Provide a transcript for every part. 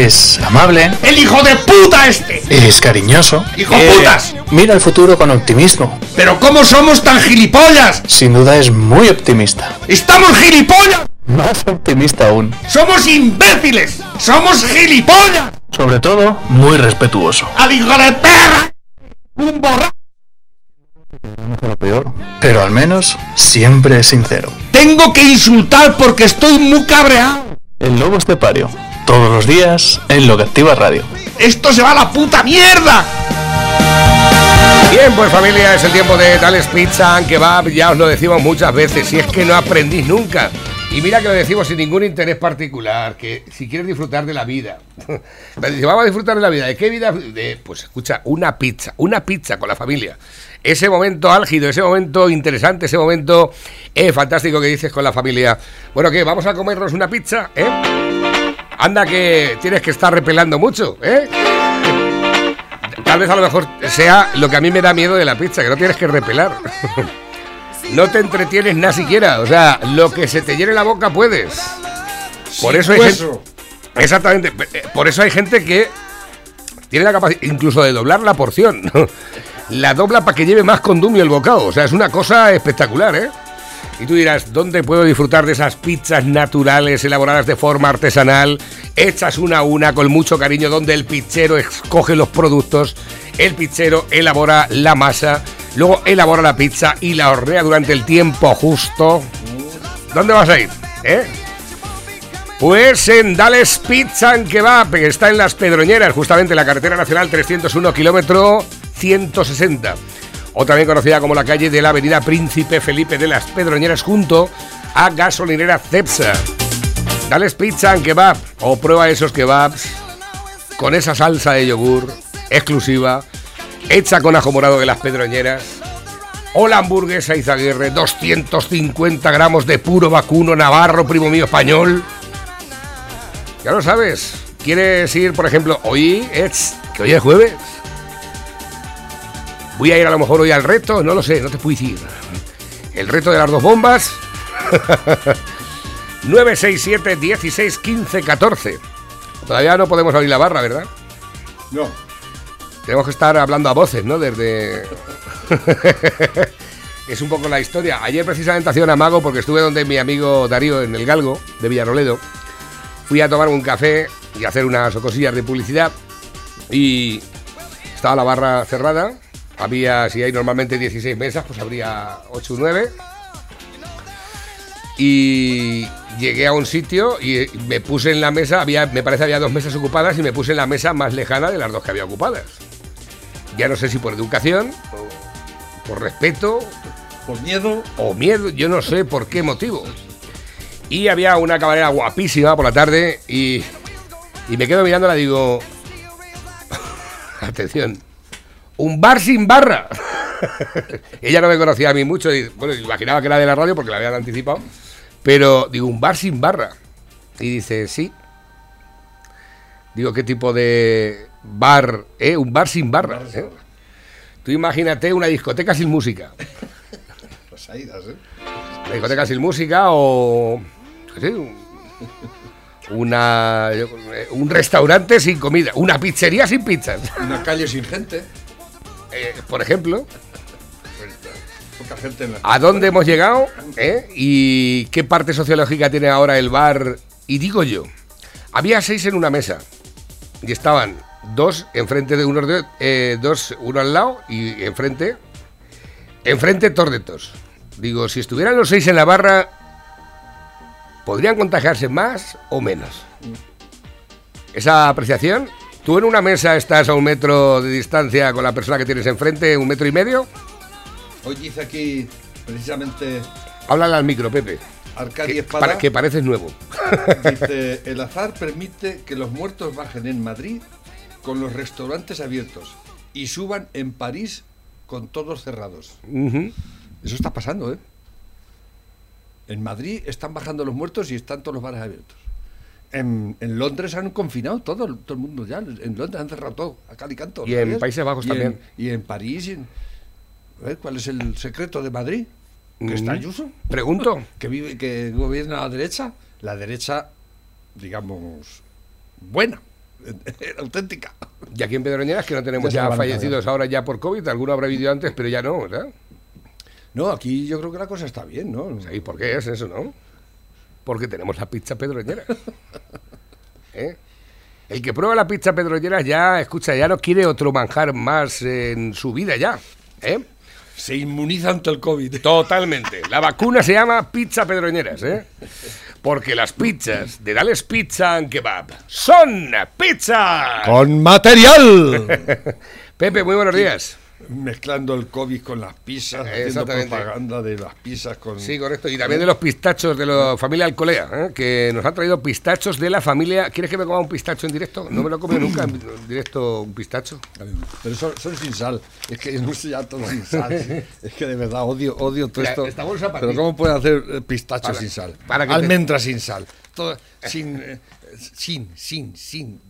Es amable. ¡El hijo de puta este! Es cariñoso. ¡Hijo putas! Mira el futuro con optimismo. ¿Pero cómo somos tan gilipollas? Sin duda es muy optimista. ¡Estamos gilipollas! Más optimista aún. ¡Somos imbéciles! ¡Somos gilipollas! Sobre todo, muy respetuoso. ¡Al hijo de perra! ¡Un borracho! Lo peor. Pero al menos siempre es sincero. Tengo que insultar porque estoy muy cabreado. El lobo estepario. Todos los días en Lo que Activa Radio. ¡Esto se va a la puta mierda! Bien, pues familia, es el tiempo de Tales Pizza que va, ya os lo decimos muchas veces, si es que no aprendís nunca. Y mira que lo decimos sin ningún interés particular, que si quieres disfrutar de la vida, dice, vamos a disfrutar de la vida, ¿de qué vida? De, pues escucha, una pizza, una pizza con la familia. Ese momento álgido, ese momento interesante, ese momento eh, fantástico que dices con la familia. Bueno, ¿qué? ¿Vamos a comernos una pizza? ¿Eh? Anda que tienes que estar repelando mucho, ¿eh? Tal vez a lo mejor sea lo que a mí me da miedo de la pizza, que no tienes que repelar. no te entretienes nada siquiera. O sea, lo que se te llene la boca puedes. Por eso hay gente. Exactamente. Por eso hay gente que tiene la capacidad incluso de doblar la porción. La dobla para que lleve más condumio el bocado. O sea, es una cosa espectacular, ¿eh? Y tú dirás, ¿dónde puedo disfrutar de esas pizzas naturales elaboradas de forma artesanal, hechas una a una con mucho cariño, donde el pizzero escoge los productos, el pizzero elabora la masa, luego elabora la pizza y la hornea durante el tiempo justo? ¿Dónde vas a ir? ¿Eh? Pues en Dales Pizza and Kebab, que está en Las Pedroñeras, justamente en la carretera nacional 301, kilómetro 160. O también conocida como la calle de la avenida Príncipe Felipe de Las Pedroñeras, junto a gasolinera Cepsa. Dales Pizza and Kebab, o prueba esos kebabs con esa salsa de yogur exclusiva, hecha con ajo morado de Las Pedroñeras. O la hamburguesa Izaguirre, 250 gramos de puro vacuno navarro, primo mío español. Ya lo sabes. ¿Quieres ir, por ejemplo, hoy es que hoy es jueves? Voy a ir a lo mejor hoy al reto, no lo sé, no te puedo decir. El reto de las dos bombas. 967 16 15 14. Todavía no podemos abrir la barra, ¿verdad? No. Tenemos que estar hablando a voces, ¿no? Desde. es un poco la historia. Ayer precisamente hacía un amago porque estuve donde mi amigo Darío en el Galgo de Villaroledo. Fui a tomar un café y hacer unas cosillas de publicidad. Y estaba la barra cerrada. Había, si hay normalmente 16 mesas, pues habría 8 o 9. Y llegué a un sitio y me puse en la mesa, había, me parece había dos mesas ocupadas y me puse en la mesa más lejana de las dos que había ocupadas. Ya no sé si por educación, o por respeto Por miedo. o miedo, yo no sé por qué motivo. Y había una camarera guapísima por la tarde y, y me quedo mirándola y digo, atención, un bar sin barra. Ella no me conocía a mí mucho, y, bueno, imaginaba que era de la radio porque la habían anticipado, pero digo, un bar sin barra. Y dice, sí. Digo, ¿qué tipo de bar? ¿Eh? Un bar sin barra. ¿eh? Tú imagínate una discoteca sin música. Las saídas, ¿eh? Una discoteca sin música o. un- una, yo- un restaurante sin comida. Una pizzería sin pizzas. Una calle sin gente. Eh, por ejemplo. ¿a dónde hemos llegado? ¿Eh? ¿Y qué parte sociológica tiene ahora el bar? Y digo yo, había seis en una mesa y estaban dos enfrente de uno, de, eh, dos, uno al lado y enfrente, enfrente tordetos. Digo, si estuvieran los seis en la barra, ¿podrían contagiarse más o menos? Esa apreciación. ¿Tú en una mesa estás a un metro de distancia con la persona que tienes enfrente, un metro y medio? Hoy dice aquí, precisamente, Háblale al micro, Pepe. Arcadia Que, Espada. para- que pareces nuevo. Dice, el azar permite que los muertos bajen en Madrid con los restaurantes abiertos y suban en París con todos cerrados. Eso está pasando, ¿eh? En Madrid están bajando los muertos y están todos los bares abiertos. En, en Londres han confinado todo, el- todo el mundo ya. En Londres han cerrado todo, a cal y canto. Y en. Países Bajos Y también. En, y en París. y en- a ver, ¿Cuál es el secreto de Madrid? Que está Mm. Ayuso. Pregunto. que vive, que gobierna la derecha, la derecha, digamos, buena. Auténtica. Y aquí en Pedroñeras, que no tenemos Ya fallecidos ahora ya por COVID, alguno habrá vivido antes, pero ya no, ¿verdad? No, aquí yo creo que la cosa está bien, ¿no? ¿Y por qué es eso, no? Porque tenemos la pizza pedroñera. ¿Eh? El que prueba la pizza pedroñera ya, escucha, ya no quiere otro manjar más en su vida ya. ¿Eh? Se inmuniza ante el COVID. Totalmente. La vacuna se llama pizza pedroñeras, ¿eh? Porque las pizzas de Dales Pizza and Kebab son pizza. ¡Con material! Pepe, muy buenos días. Mezclando el COVID con las pizzas, haciendo propaganda de las pizzas con... Sí, correcto. Y también de los pistachos de la familia Alcolea, ¿eh? que nos ha traído pistachos de la familia. ¿Quieres que me coma un pistacho en directo? No me lo he comido nunca en directo un pistacho. Pero son, son sin sal. Es que no sé ya todo sin sal. Es que de verdad odio, odio todo esto. esta bolsa para Pero. ¿cómo puede hacer eh, pistacho Para- sin sal? para que te- Almendra sin sal. Todo sin, eh, sin, sin, sin.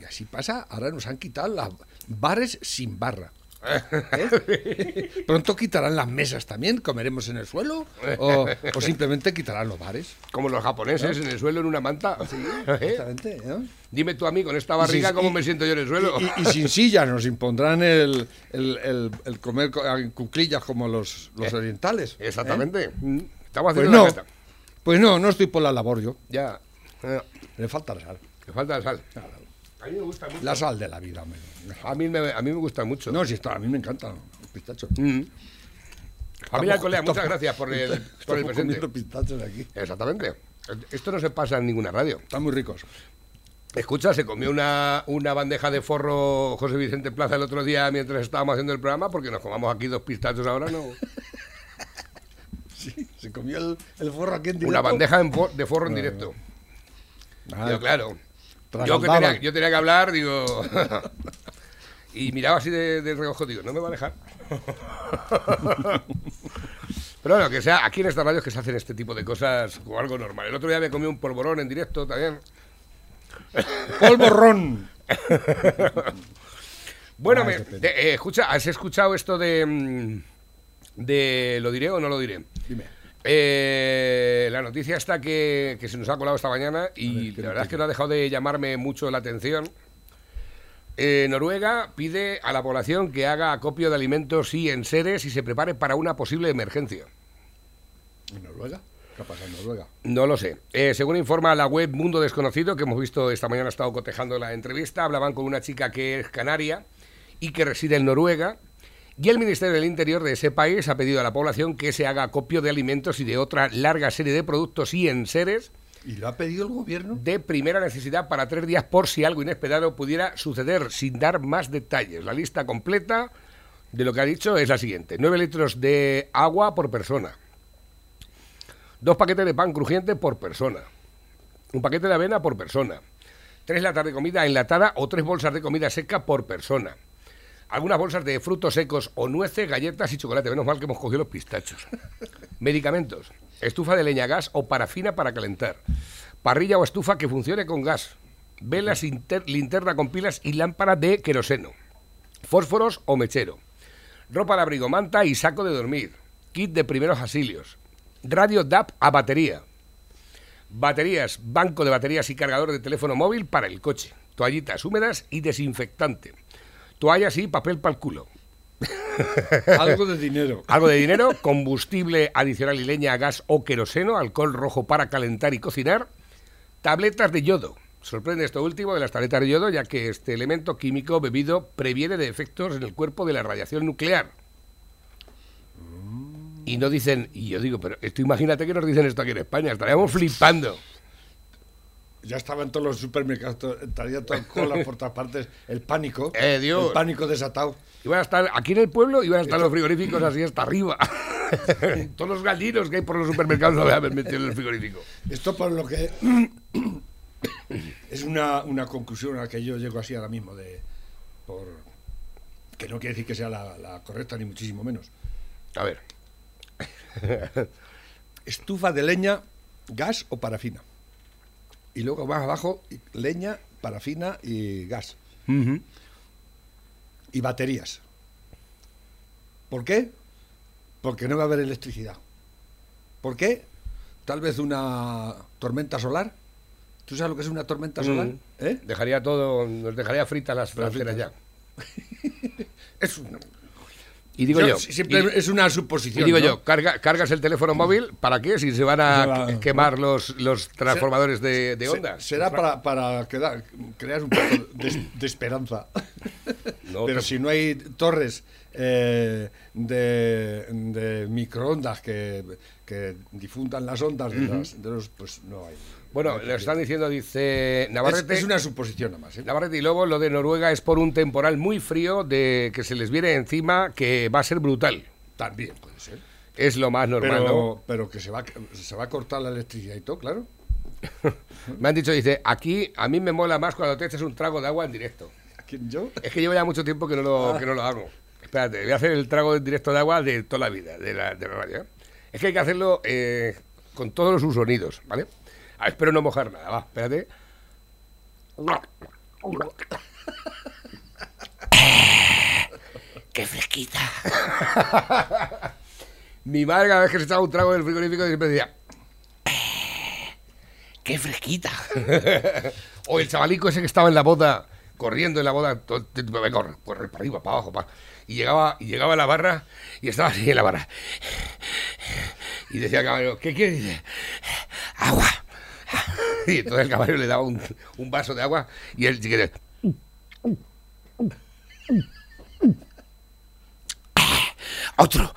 Y así pasa. Ahora nos han quitado las bares sin barra. ¿Eh? Pronto quitarán las mesas también, comeremos en el suelo o, o simplemente quitarán los bares. Como los japoneses en el suelo en una manta. ¿Eh? Exactamente. ¿no? Dime tú a mí, con esta barriga, sí, cómo y- me siento yo en el suelo. Y, y sin silla nos impondrán el, el, el- el comer co- en cuclillas como los, los orientales. ¿eh? Exactamente. Mm. Estamos Pues haciendo no, la meta. pues no, no estoy por la labor yo. Ya. Eh, Le falta la sal. que falta la sal. A mí me gusta mucho. La sal de la vida, hombre. A mí me, a mí me gusta mucho. No, si está, a mí me encanta el pistacho. Mm. Familia Alcolea, muchas gracias por el, por el presente. pistachos aquí. Exactamente. Esto no se pasa en ninguna radio. Están muy ricos. Escucha, se comió una, una bandeja de forro José Vicente Plaza el otro día mientras estábamos haciendo el programa, porque nos comamos aquí dos pistachos ahora, ¿no? Sí, se comió el, el forro aquí en directo. Una bandeja en de forro en directo. Ah, Yo, claro. Yo que, tenía, yo tenía que hablar, digo. y miraba así de, de reojo, digo, no me va a dejar. Pero bueno, que sea, aquí en esta radio es que se hacen este tipo de cosas como algo normal. El otro día me comí un polvorón en directo también. Polvorrón. Bueno, me- de- eh, escucha, ¿has escuchado esto de. mm, de. ¿Lo diré o no lo diré? Dime. Eh, la noticia está que, que se nos ha colado esta mañana y ¿qué la verdad es que no ha dejado de llamarme mucho la atención. Eh, Noruega pide a la población que haga acopio de alimentos y enseres y se prepare para una posible emergencia. ¿En Noruega? ¿Qué pasa en Noruega? No lo sé. Eh, según informa la web Mundo Desconocido, que hemos visto esta mañana, ha estado cotejando la entrevista, hablaban con una chica que es canaria y que reside en Noruega. Y el Ministerio del Interior de ese país ha pedido a la población que se haga acopio de alimentos y de otra larga serie de productos y enseres ¿Y lo ha pedido el gobierno? de primera necesidad para tres días por si algo inesperado pudiera suceder, sin dar más detalles. La lista completa de lo que ha dicho es la siguiente. 9 litros de agua por persona. Dos paquetes de pan crujiente por persona. Un paquete de avena por persona. Tres latas de comida enlatada o tres bolsas de comida seca por persona. Algunas bolsas de frutos secos o nueces, galletas y chocolate. Menos mal que hemos cogido los pistachos. Medicamentos. Estufa de leña, gas o parafina para calentar. Parrilla o estufa que funcione con gas. Velas, inter- linterna con pilas y lámpara de queroseno. Fósforos o mechero. Ropa de abrigo, manta y saco de dormir. Kit de primeros auxilios. Radio DAP a batería. Baterías, banco de baterías y cargador de teléfono móvil para el coche. Toallitas húmedas y desinfectante. Toallas y papel para el culo. Algo de dinero. Algo de dinero, combustible adicional y leña, gas o queroseno, alcohol rojo para calentar y cocinar, tabletas de yodo. Sorprende esto último de las tabletas de yodo, ya que este elemento químico bebido previene de efectos en el cuerpo de la radiación nuclear. Y no dicen, y yo digo, pero esto imagínate que nos dicen esto aquí en España, estaríamos flipando. Ya estaba en todos los supermercados, estaría todo cola por todas partes. El pánico. Eh, Dios. El pánico desatado. Iban a estar aquí en el pueblo, iban a estar los frigoríficos así hasta arriba. Todos los gallinos que hay por los supermercados lo habían metido en el frigorífico. Esto por lo que es una, una conclusión a la que yo llego así ahora mismo de por que no quiere decir que sea la, la correcta ni muchísimo menos. A ver, Estufa de leña, gas o parafina. Y luego más abajo leña, parafina y gas. Y baterías. ¿Por qué? Porque no va a haber electricidad. ¿Por qué? Tal vez una tormenta solar ¿Tú sabes lo que es una tormenta solar? Mm. ¿Eh? Dejaría todo, nos dejaría fritas las fronteras ya. Es un- Y digo yo, siempre y- es una y suposición. digo ¿no? yo, carga- cargas el teléfono móvil, ¿para qué? Si se van a va- quemar los, los transformadores de, de Se- ondas. será para, para quedar- crear un poco de, de esperanza. No, Pero te- si no hay torres eh, de, de microondas que, que difundan las ondas de, las- de los, pues no hay. Bueno, le están diciendo, dice Navarrete. es una suposición nada más. ¿eh? Navarrete y Lobo, lo de Noruega es por un temporal muy frío de que se les viene encima que va a ser brutal. También puede ser. Es lo más normal, Pero, ¿no? pero que se va, se va a cortar la electricidad y todo, claro. Me han dicho, dice, aquí a mí me mola más cuando te echas un trago de agua en directo. ¿A quién yo? Es que llevo ya mucho tiempo que no lo, que no lo hago. Espérate, voy a hacer el trago en directo de agua de toda la vida, de la, de la radio. ¿eh? Es que hay que hacerlo eh, con todos sus sonidos, ¿vale? Ah, espero no mojar nada, va, espérate. ¡Qué fresquita! Mi madre cada vez que se echaba un trago del frigorífico siempre decía ¡Qué fresquita! o el chavalico ese que estaba en la boda, corriendo en la boda, todo- corre, corre para arriba, para abajo, pa- y llegaba, y llegaba a la barra y estaba así en la barra. Y decía el camarero, ¿qué quiere? Y dice, agua. Y entonces el camarero le daba un, un vaso de agua y él chiquete, otro.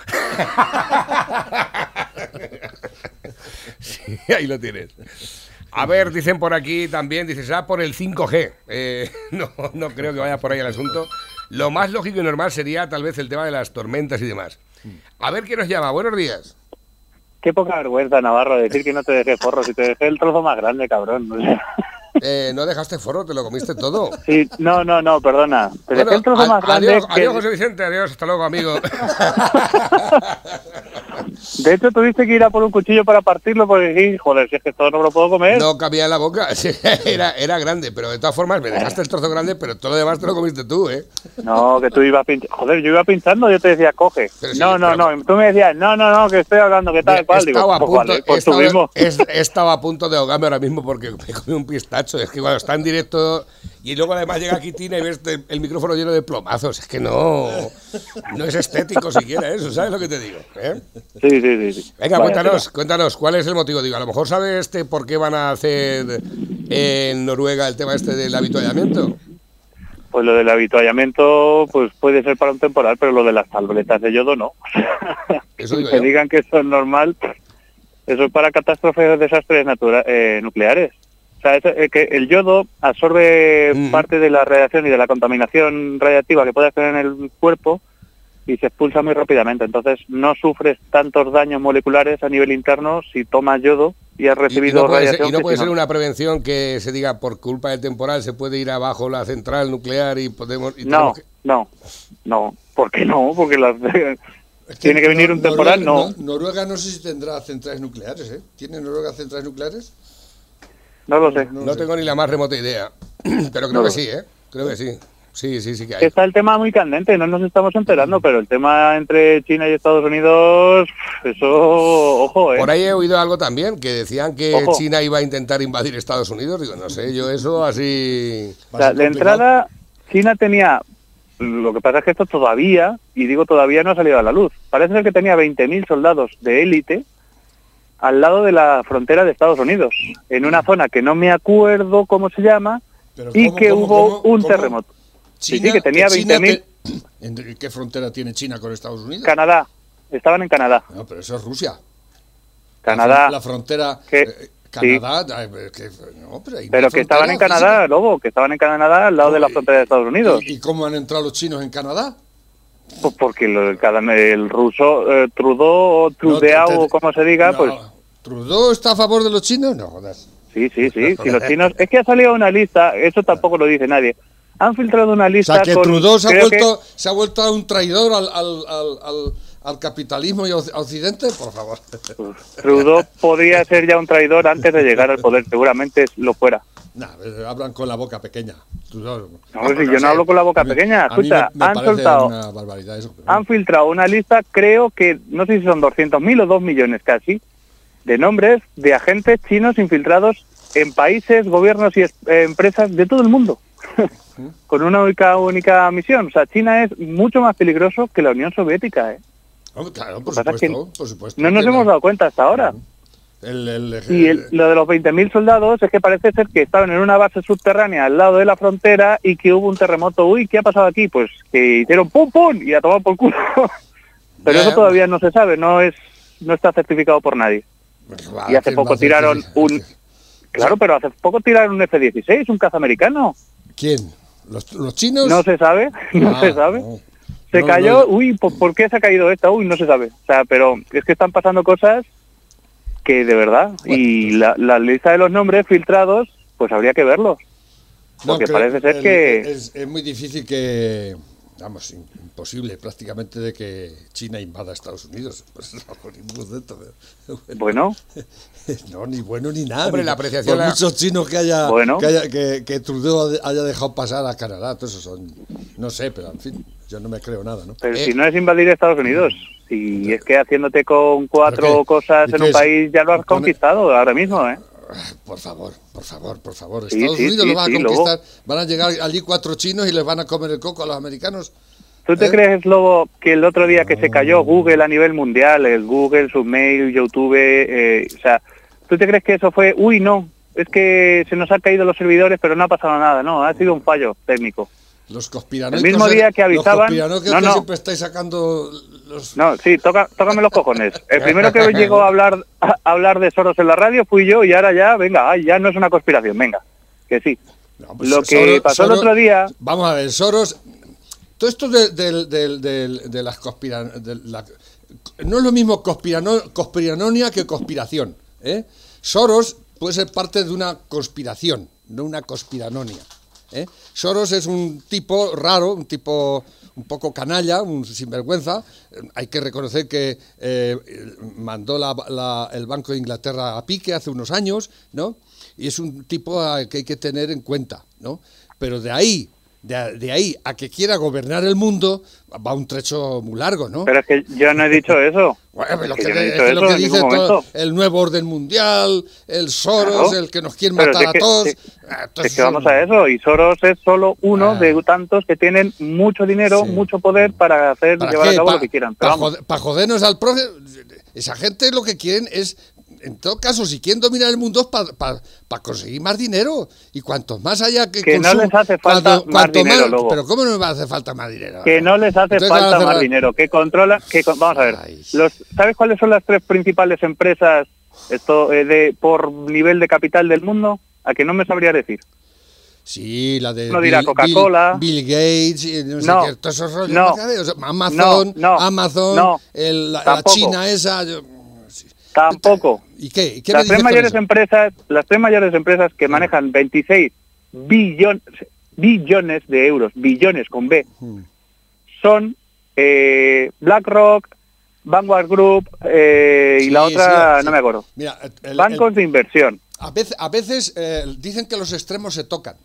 Sí, ahí lo tienes. A ver, dicen por aquí también, dices, ah, por el 5G. Eh, no, no creo que vaya por ahí el asunto. Lo más lógico y normal sería tal vez el tema de las tormentas y demás. A ver quién nos llama. Buenos días. Qué poca vergüenza, Navarro, decir que no te dejé forro. Si te dejé el trozo más grande, cabrón. O sea, Eh, no dejaste forro, te lo comiste todo. sí, no, no, no, perdona. Te dejé el trozo más grande. adiós, que- adiós, José Vicente, adiós, hasta luego, amigo. De hecho, tuviste que ir a por un cuchillo para partirlo porque joder, si es que todo no me lo puedo comer. No cabía en la boca, era, era grande, pero de todas formas me dejaste el trozo grande, pero todo lo demás te lo comiste tú, ¿eh? No, que tú ibas pinchando. Joder, yo iba pinchando, yo te decía, coge. Pero sí, no, no, pero- no. Tú me decías, no, no, no, que estoy hablando, que tal, cual. Digo, estaba, a pues punto, vale, pues tú estaba- mismo. es- estaba a punto de ahogarme ahora mismo porque me comí un pistacho. Es que cuando está en directo y luego además llega aquí Tina y ves el, el micrófono lleno de plomazos, es que no, no es estético siquiera eso, ¿sabes lo que te digo? eh? Sí, sí, sí. Venga, cuéntanos, cuéntanos, ¿cuál es el motivo? Digo, a lo mejor sabes este por qué van a hacer en Noruega el tema este del avituallamiento. Pues lo del avituallamiento, pues puede ser para un temporal, pero lo de las tabletas de yodo no. Eso digo que yo. digan que eso es normal, eso es para catástrofes o desastres natura- eh, nucleares. Sea, eso, eh, que el yodo absorbe Mm. parte de la radiación y de la contaminación radiactiva que puede hacer en el cuerpo y se expulsa muy rápidamente. Entonces no sufres tantos daños moleculares a nivel interno si tomas yodo y has y recibido no puede ser, radiación. y no puede ser una prevención que se diga por culpa del temporal se puede ir abajo la central nuclear y podemos... y No, que- no, no. ¿Por qué no? Porque las... Es Tiene que venir un temporal, Noruega, no. Noruega no sé si tendrá centrales nucleares, ¿eh? ¿Tiene Noruega centrales nucleares? No lo sé. No tengo ni la más remota idea. Pero creo No. que sí, ¿eh? Creo que sí. Sí, sí, sí que hay. Está el tema muy candente, no nos estamos enterando, pero el tema entre China y Estados Unidos, eso, ojo, ¿eh? Por ahí he oído algo también, que decían que Ojo. China iba a intentar invadir Estados Unidos. Digo, no sé, yo eso así... O sea, de entrada, China tenía, lo que pasa es que esto todavía, y digo todavía, no ha salido a la luz. Parece ser que tenía 20.000 soldados de élite al lado de la frontera de Estados Unidos, en una zona que no me acuerdo cómo se llama, Pero y ¿cómo, que cómo, hubo cómo, un terremoto. Sí, China- sí, que tenía China 20.000. te- ¿En qué frontera tiene China con Estados Unidos? Canadá, estaban en Canadá. No, pero eso es Rusia. Canadá, La frontera. Que- eh, Canadá. eh, que- no, pero que estaban en Canadá. Lobo, que estaban en Canadá al lado de la frontera de Estados Unidos. ¿Y, y cómo han entrado los chinos en Canadá? Pues porque el, ruso eh, Trudeau o Trudeau, te- te- o como se diga, pues ¿Trudeau está a favor de los chinos? No jodas. sí, sí, sí. Si los chinos, es que ha salido una lista, eso tampoco lo dice nadie. Han filtrado una O lista sea, que con, Trudeau se ha, creo que- vuelto, se ha vuelto a un traidor al, al, al, al- al capitalismo y a Occidente, por favor. Trudeau podría ser ya un traidor antes de llegar al poder, seguramente lo fuera. Nah, hablan con la boca pequeña. Trudeau. No, si yo no hablo con la boca pequeña, escucha, me- me han soltado- una barbaridad eso. pero- Han filtrado una lista, creo que, no sé si son 200.000 o 2 millones casi, de nombres de agentes chinos infiltrados en países, gobiernos y eh, empresas de todo el mundo. Con una única, única misión. O sea, China es mucho más peligroso que la Unión Soviética. ¿eh? Claro, por que supuesto, por supuesto. No nos hemos dado cuenta hasta ahora. el- el- Y lo de los 20.000 soldados es que parece ser que estaban en una base subterránea al lado de la frontera y que hubo un terremoto. Uy, ¿qué ha pasado aquí? Pues que hicieron pum pum y a tomar por culo. Pero eso todavía no se sabe, no es no está certificado por nadie. Ah, Y hace ¿quién poco tiraron un... Claro, pero hace poco tiraron un F-16, un caza americano. ¿Quién? ¿Los, los chinos? No se sabe, no Ah, se sabe. no. Se No, cayó, no. uy, ¿por, por qué se ha caído esta? Uy, no se sabe. O sea, pero es que están pasando cosas que de verdad. y pues la, la lista de los nombres filtrados, pues habría que verlos. Porque que parece ser el- que... Es, es muy difícil que... Vamos, im- imposible prácticamente de que China invada Estados Unidos. Pues no, ni muy dentro, pero- Bueno, No, ni bueno ni nada. Hombre, la apreciación Por la- muchos chinos que haya, Bueno. que, haya que, que Trudeau haya dejado pasar a Canadá, todo eso son, no sé, pero en fin, yo no me creo nada, ¿no? pero Eh. si no es invadir Estados Unidos, si es que haciéndote con cuatro cosas ¿Y en un es? país ya lo has conquistado ahora mismo, ¿eh? Por favor, por favor, por favor. Sí, Estados sí, Unidos sí, lo va a conquistar. Van a llegar allí cuatro chinos y les van a comer el coco a los americanos. ¿Tú te ¿Eh? crees, Lobo, que el otro día que se cayó Google a nivel mundial, el Google, Submail, YouTube, eh, o sea, ¿tú te crees que eso fue, uy, no, es que se nos han caído los servidores, pero no ha pasado nada? No, ha sido un fallo técnico. Los conspiranoicos. El mismo día que avisaban- Los No, no. siempre estáis sacando los... No, sí, toca, tócame los cojones. El primero que llegó a hablar, a hablar de Soros en la radio fui yo y ahora ya, venga, ay, ya no es una conspiración, venga, que sí. No, pues Lo que pasó el otro día- Vamos a ver, Soros. Todo esto de, del- de las conspira- de la- no es lo mismo conspirano- conspiranonia que conspiración. ¿eh? Soros puede ser parte de una conspiración, no una conspiranonia. ¿Eh? Soros es un tipo raro, un tipo un poco canalla, un sinvergüenza. Hay que reconocer que eh, mandó la- el Banco de Inglaterra a pique hace unos años, ¿no? Y es un tipo que hay que tener en cuenta, ¿no? Pero de ahí, de, de ahí a que quiera gobernar el mundo, va un trecho muy largo, ¿no? Pero es que yo no he dicho eso. Bueno, pero lo Es que, que yo no he es dicho que lo que dice todo- el nuevo orden mundial, el Soros, Claro. el que nos quiere matar a todos. Ah, Es que vamos a eso, y Soros es solo uno Ah. de tantos que tienen mucho dinero, Sí. mucho poder para hacer ¿Para llevar qué? a cabo Pa- lo que quieran. Para jodernos al profe. Esa gente lo que quieren es, en todo caso, si quieren dominar el mundo es para conseguir más dinero. Y cuantos más haya que Que no les hace falta más dinero, Lobo. Pero ¿cómo no me va a hacer falta más dinero? que no les hace Entonces falta más dinero, que controlan, que vamos a ver, Ay. los, ¿sabes cuáles son las tres principales empresas esto eh, de por nivel de capital del mundo? A que no me sabría decir. Sí, la de No dirá Coca-Cola. Bill, Bill Gates, y no sé No, qué, todos esos rollos. no, ¿no sabes? O sea, Amazon, Amazon, el- la. China esa. yo-. Tampoco. ¿Y Las tres mayores eso? empresas, las tres mayores empresas que manejan 26 billones billones de euros, billones con B, son eh, BlackRock, Vanguard Group eh, y Sí, la otra sí, sí. no me acuerdo. Mira, el- el- Bancos de inversión. A veces, a veces eh, dicen que los extremos se tocan.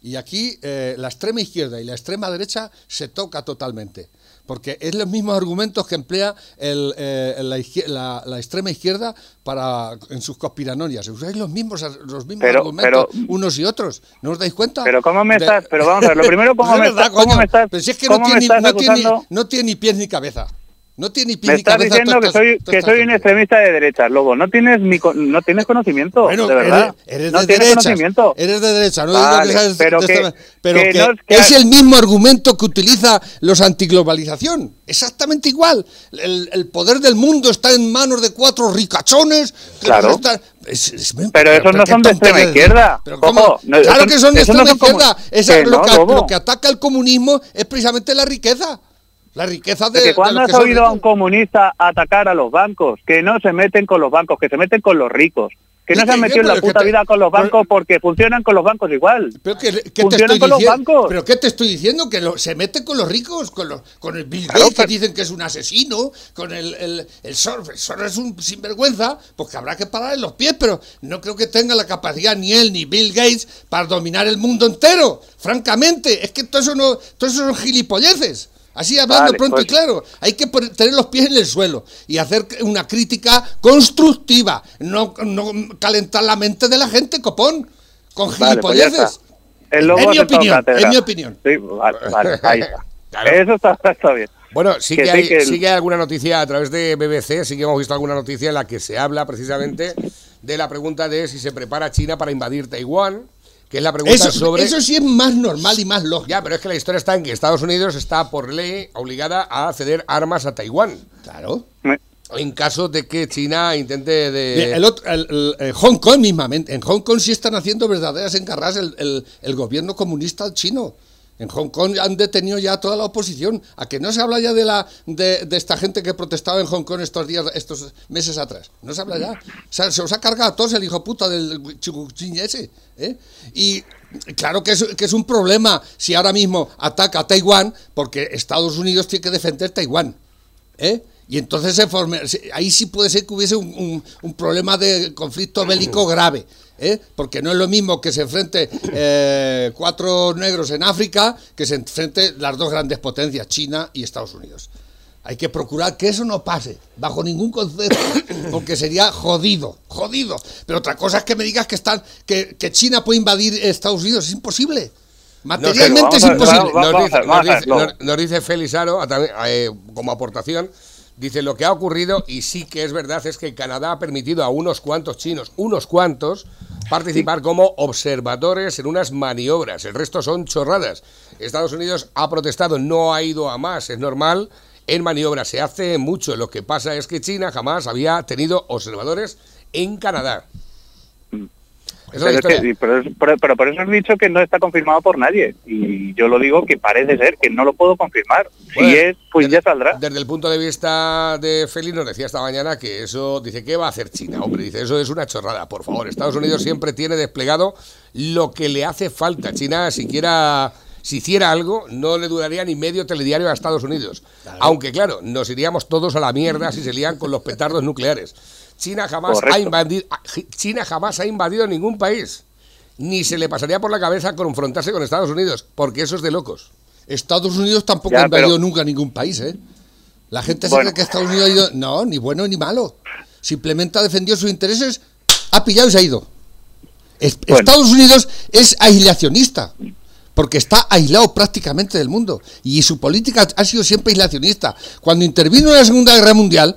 Y aquí eh, la extrema izquierda y la extrema derecha se toca totalmente. Porque es los mismos argumentos que emplea el, eh, la, la- la extrema izquierda para en sus conspiranorias. Usáis los mismos, los mismos Pero- argumentos pero- unos y otros. ¿No os dais cuenta? Pero ¿cómo me De- estás? Pero vamos a ver, lo primero, ¿cómo me verdad, estás- cómo me estás- Pero si es que tiene, tiene, no tiene ni pies ni cabeza. No tiene ni Me ni estás diciendo que soy que soy un extremista de derechas, Lobo. No tienes mi co- no tienes conocimiento, Bueno, de verdad. eres, eres no de tienes derechas. conocimiento. Eres de derecha, no Vale, digo que pero que- esta- pero que que no- que- es el mismo argumento que utiliza los antiglobalización. Exactamente igual. El, el poder del mundo está en manos de cuatro ricachones. Claro. nos están- es- es- Pero esos no son de extrema izquierda. Pero Ojo, ¿cómo? no, claro que son de no extrema son izquierda. Esa- lo, que, lo que ataca el comunismo es precisamente la riqueza. La riqueza de, que de cuando los has que oído a un comunista atacar a los bancos, que no se meten con los bancos, que se meten con los ricos, que no se han que- metido en la que puta te- vida con los bancos porque funcionan con los bancos igual. ¿Pero te Funcionan estoy con los diciendo? bancos. ¿Pero qué te estoy diciendo? Que lo- se mete con los ricos, con, los, con el Bill Claro, Gates, que pero- dicen que es un asesino, con el, el, el Soros. El Soros es un sinvergüenza, pues que habrá que pararle los pies, pero no creo que tenga la capacidad ni él ni Bill Gates para dominar el mundo entero. Francamente, es que todo eso, no, todo eso son gilipolleces. Así hablando Vale, pronto y pues- claro, hay que tener los pies en el suelo y hacer una crítica constructiva, no, no calentar la mente de la gente, copón, con Vale, pues gilipolleces. lobo En mi opinión, en mi opinión. Sí, vale, vale, ahí está. Claro. Eso está, está bien. Bueno, sí Que que, sí hay, que sí que hay alguna noticia a través de BBC, sí que hemos visto alguna noticia en la que se habla precisamente de la pregunta de si se prepara China para invadir Taiwán, que es la pregunta Eso, sobre... eso sí es más normal y más lógico. Ya, pero es que la historia está en que Estados Unidos está por ley obligada a ceder armas a Taiwán, Claro. En caso de que China intente de... Mira, el otro- el- el- el Hong Kong mismamente. En Hong Kong sí están haciendo verdaderas encarradas el, el- el gobierno comunista chino. En Hong Kong han detenido ya toda la oposición. ¿A que no se habla ya de la de, esta gente que protestaba en Hong Kong estos días, estos meses atrás? No se habla ya. O sea, se los ha cargado a todos el hijo puta del chicuchín ese. ¿eh? Y claro que es, que es un problema si ahora mismo ataca a Taiwán, porque Estados Unidos tiene que defender Taiwán. ¿eh? Y entonces se forme- ahí sí puede ser que hubiese un- un problema de conflicto bélico grave, ¿eh? porque no es lo mismo que se enfrente eh, cuatro negros en África que se enfrente las dos grandes potencias, China y Estados Unidos. Hay que procurar que eso no pase, bajo ningún concepto, porque sería jodido, jodido. Pero otra cosa es que me digas que están, que, que China puede invadir Estados Unidos, es imposible. Materialmente es ver, imposible. vamos- Nos dice, vamos nos dice- luego. nos- nos dice Félix Aro, a también, eh, como aportación, dice lo que ha ocurrido, y sí que es verdad, es que Canadá ha permitido a unos cuantos chinos, unos cuantos, participar como observadores en unas maniobras. El resto son chorradas. Estados Unidos ha protestado, no ha ido a más, es normal. En maniobras se hace mucho. Lo que pasa es que China jamás había tenido observadores en Canadá. Pero, es historia. que- pero, es- pero- pero por eso has dicho que no está confirmado por nadie. Y yo lo digo que parece ser, que no lo puedo confirmar. Si es, pues desde- ya saldrá. Desde el punto de vista de Félix nos decía esta mañana que eso, dice, ¿qué va a hacer China? Hombre, dice, eso es una chorrada, por favor. Estados Unidos siempre tiene desplegado lo que le hace falta. China, siquiera, si hiciera algo, no le duraría ni medio telediario a Estados Unidos. Aunque, claro, nos iríamos todos a la mierda si se lían con los petardos nucleares. China jamás, ha invadido, China jamás ha invadido ningún país. Ni se le pasaría por la cabeza confrontarse con Estados Unidos, porque eso es de locos. Estados Unidos tampoco Ya, ha invadido pero- nunca ningún país, ¿eh? La gente se Bueno. cree que Estados Unidos ha ido... No, ni bueno ni malo. Simplemente ha defendido sus intereses, ha pillado y se ha ido. Es- Bueno. Estados Unidos es aislacionista, porque está aislado prácticamente del mundo. Y su política ha sido siempre aislacionista. Cuando intervino en la Segunda Guerra Mundial,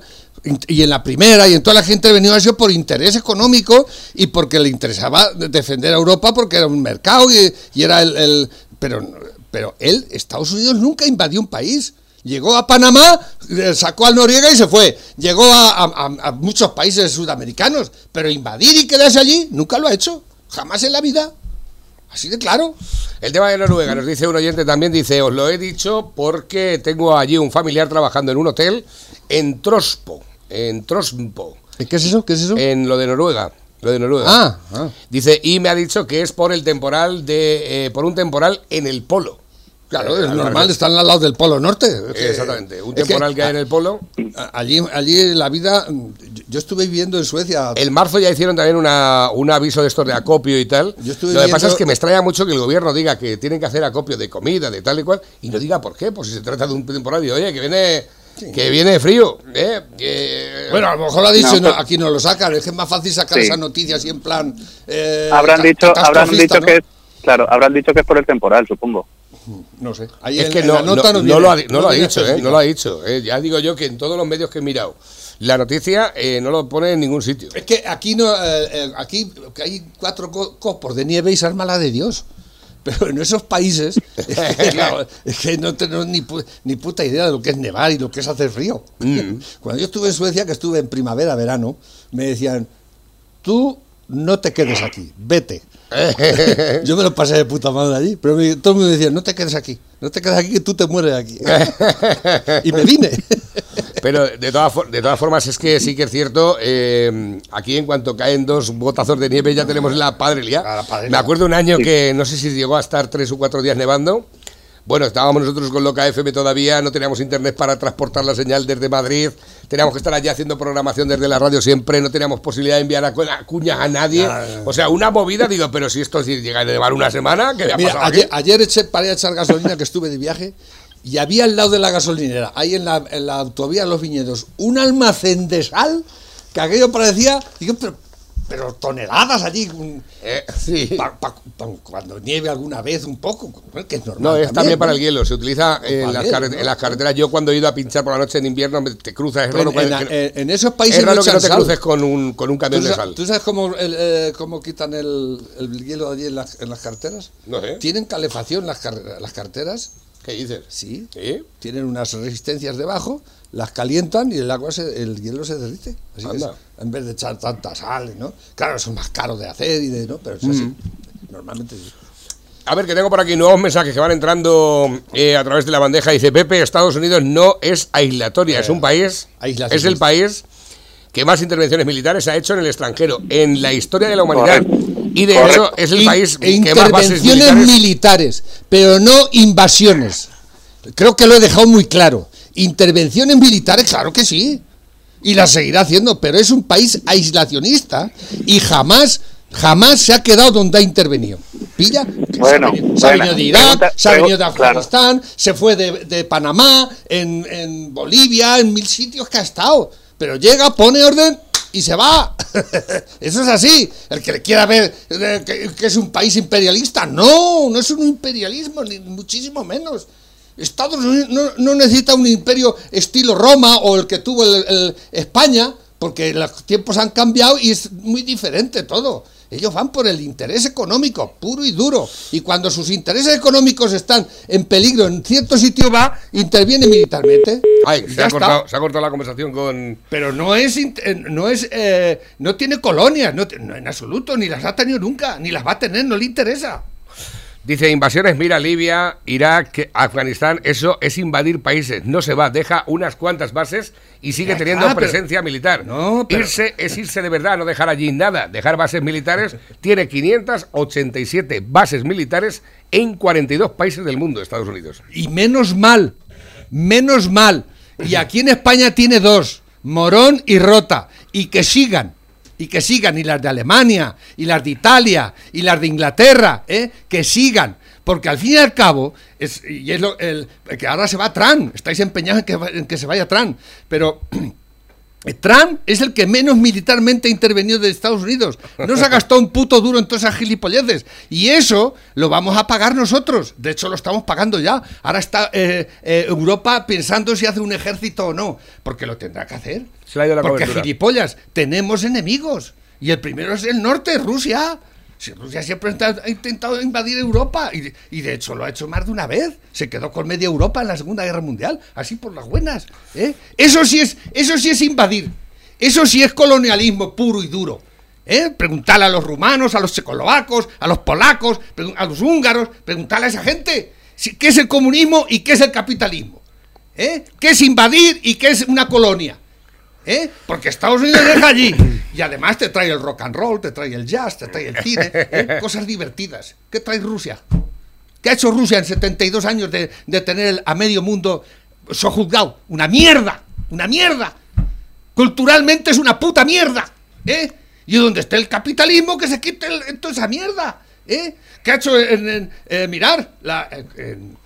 y en la primera y en toda la gente ha venido ha por interés económico y porque le interesaba defender a Europa porque era un mercado y, era el, el- pero pero él Estados Unidos nunca invadió un país. Llegó a Panamá eh, sacó al Noriega y se fue. Llegó a- a muchos países sudamericanos pero invadir y quedarse allí nunca lo ha hecho jamás en la vida. Así de claro. El tema de Noruega, nos dice un oyente también, dice, os lo he dicho porque tengo allí un familiar trabajando en un hotel en Trospo, en Trospo, ¿qué es eso? ¿qué es eso? en lo de Noruega, lo de Noruega. ah, ah. Dice, y me ha dicho que es por el temporal de, eh, por un temporal en el polo. Claro, Eh, es al normal, están al lado del Polo Norte. Eh, Exactamente, un Es que temporal que, hay en el polo. Allí, allí la vida. yo- Yo estuve viviendo en Suecia. En marzo ya hicieron también una, un aviso de estos de acopio y tal. Yo estuve Lo que pasa es que me extraña mucho que el gobierno diga que tienen que hacer acopio de comida, de tal y cual, y no diga por qué, pues si se trata de un temporal, y oye, que viene, que viene frío, ¿eh? Que- Bueno, a lo mejor lo ha dicho, No, aquí no lo sacan. Es que es más fácil sacar Sí. esas noticias así en plan. eh, habrán dicho, habrán dicho ¿no? que es, claro, habrán dicho que es por el temporal, supongo. No sé. Ahí es en- que en no, la nota no- no viene- lo ha, di- no lo ha viene dicho, ¿eh? No lo ha dicho. ¿eh? Ya digo yo que en todos los medios que he mirado, la noticia eh, no lo pone en ningún sitio. Es que aquí no, eh, eh, aquí que hay cuatro co- copos de nieve y se arma la de Dios. Pero en esos países es que, claro, es que no tenemos ni, pu- ni puta idea de lo que es nevar y lo que es hacer frío. Mm. Cuando yo estuve en Suecia, que estuve en primavera, verano, me decían, tú no te quedes aquí, vete. Yo me lo pasé de puta madre allí, pero me, todos me decían, no te quedes aquí, no te quedes aquí que tú te mueres aquí. y me vine. Pero de todas, de todas formas es que sí que es cierto, eh, aquí en cuanto caen dos botazos de nieve ya tenemos la padre liada. Ah, la Me acuerdo un año que no sé si llegó a estar tres o cuatro días nevando. Bueno, estábamos nosotros con Loca FM todavía, no teníamos internet para transportar la señal desde Madrid, teníamos que estar allí haciendo programación desde la radio siempre, no teníamos posibilidad de enviar a a cuñas a nadie. O sea, una movida, digo, pero si esto llega a nevar una semana, ¿qué me ha Mira, pasado aquí? ayer, ayer eché, paré a echar gasolina que estuve de viaje y había al lado de la gasolinera, ahí en la, en la autovía de los viñedos, un almacén de sal que aquello parecía, digo, pero, pero toneladas allí, Eh, sí. pa- pa- pa- cuando nieve alguna vez un poco, que es normal. No, es también para el hielo. Se utiliza en las, hielo, ¿no? en las carreteras. Yo cuando he ido a pinchar por la noche en invierno, te cruzas. Es Pero raro, en, en- que- en esos países es raro no que no te sal. cruces con un, con un camión ¿Tú, de sa- sal. tú sabes cómo, el, eh, cómo quitan el, el hielo allí en las, en las carteras? No sé. Tienen calefacción las, car- las carteras, ¿Qué dices? sí. ¿Sí? Tienen unas resistencias debajo, las calientan y el agua, se- el hielo se derrite. Así que es- en vez de echar tanta sal, ¿no? Claro, son más caros de hacer y de, ¿no? Pero es así. Mm. Normalmente sí. A ver, que tengo por aquí nuevos mensajes que van entrando eh, a través de la bandeja. Dice Pepe, Estados Unidos no es aislatoria, es un país, aislacionista. es el país que más intervenciones militares ha hecho en el extranjero, en la historia de la humanidad. Y de Correcto. hecho es el In- país e que más bases intervenciones militares... militares, pero no invasiones. Creo que lo he dejado muy claro. Intervenciones militares, claro que sí. Y las seguirá haciendo, pero es un país aislacionista y jamás, jamás se ha quedado donde ha intervenido. ¿Pilla? Bueno, se ha venido, se ha buena. venido de Irak, Pregunta- se ha venido de claro. Afganistán, se fue de, de Panamá, en, en Bolivia, en mil sitios que ha estado. Pero llega, pone orden y se va. Eso es así. El que le quiera ver eh, que, que es un país imperialista, no, no es un imperialismo, ni muchísimo menos. Estados Unidos no, no necesita un imperio estilo Roma o el que tuvo el- el España, porque los tiempos han cambiado y es muy diferente todo. Ellos van por el interés económico, puro y duro. Y cuando sus intereses económicos están en peligro en cierto sitio, va, interviene militarmente. Ay, se ha, cortado, se ha cortado la conversación con... Pero no es, eh, no es, eh, no tiene colonias, no, no en absoluto, ni las ha tenido nunca, ni las va a tener, no le interesa. Dice, invasiones, mira, Libia, Irak, Afganistán, eso es invadir países, no se va, deja unas cuantas bases y sigue teniendo pero- presencia militar. No, pero- Irse es irse de verdad, no dejar allí nada. Dejar bases militares, tiene 587 bases militares en 42 países del mundo, Estados Unidos. Y menos mal, menos mal. Y aquí en España tiene dos, Morón y Rota. Y que sigan, y que sigan, y las de Alemania, y las de Italia, y las de Inglaterra, ¿eh? que sigan. Porque al fin y al cabo, es, y es lo, que ahora se va Trump, estáis empeñados en que, en que se vaya Trump, pero Trump es el que menos militarmente ha intervenido de Estados Unidos. No se ha gastado un puto duro en todas esas gilipolleces. Y eso lo vamos a pagar nosotros. De hecho, lo estamos pagando ya. Ahora está eh, eh, Europa pensando si hace un ejército o no. Porque lo tendrá que hacer. Se le ha ido la Porque cobertura. gilipollas, tenemos enemigos. Y el primero es el norte, Rusia. Si Rusia siempre ha intentado invadir Europa y, y de hecho lo ha hecho más de una vez. Se quedó con media Europa en la Segunda Guerra Mundial, así por las buenas. ¿eh? Eso sí es, eso sí es invadir. Eso sí es colonialismo puro y duro. ¿eh? Preguntarle a los rumanos, a los checoslovacos, a los polacos, a los húngaros, preguntarle a esa gente qué es el comunismo y qué es el capitalismo. ¿eh? ¿Qué es invadir y qué es una colonia? ¿Eh? Porque Estados Unidos deja allí. Y además te trae el rock and roll, te trae el jazz, te trae el cine, ¿eh? cosas divertidas. ¿Qué trae Rusia? ¿Qué ha hecho Rusia en 72 años de, de tener el- a medio mundo sojuzgado? Una mierda, una mierda. Culturalmente es una puta mierda. ¿eh? Y donde esté el capitalismo, que se quite el- toda esa mierda. ¿eh? ¿Qué ha hecho en, en, eh, mirar? La, en-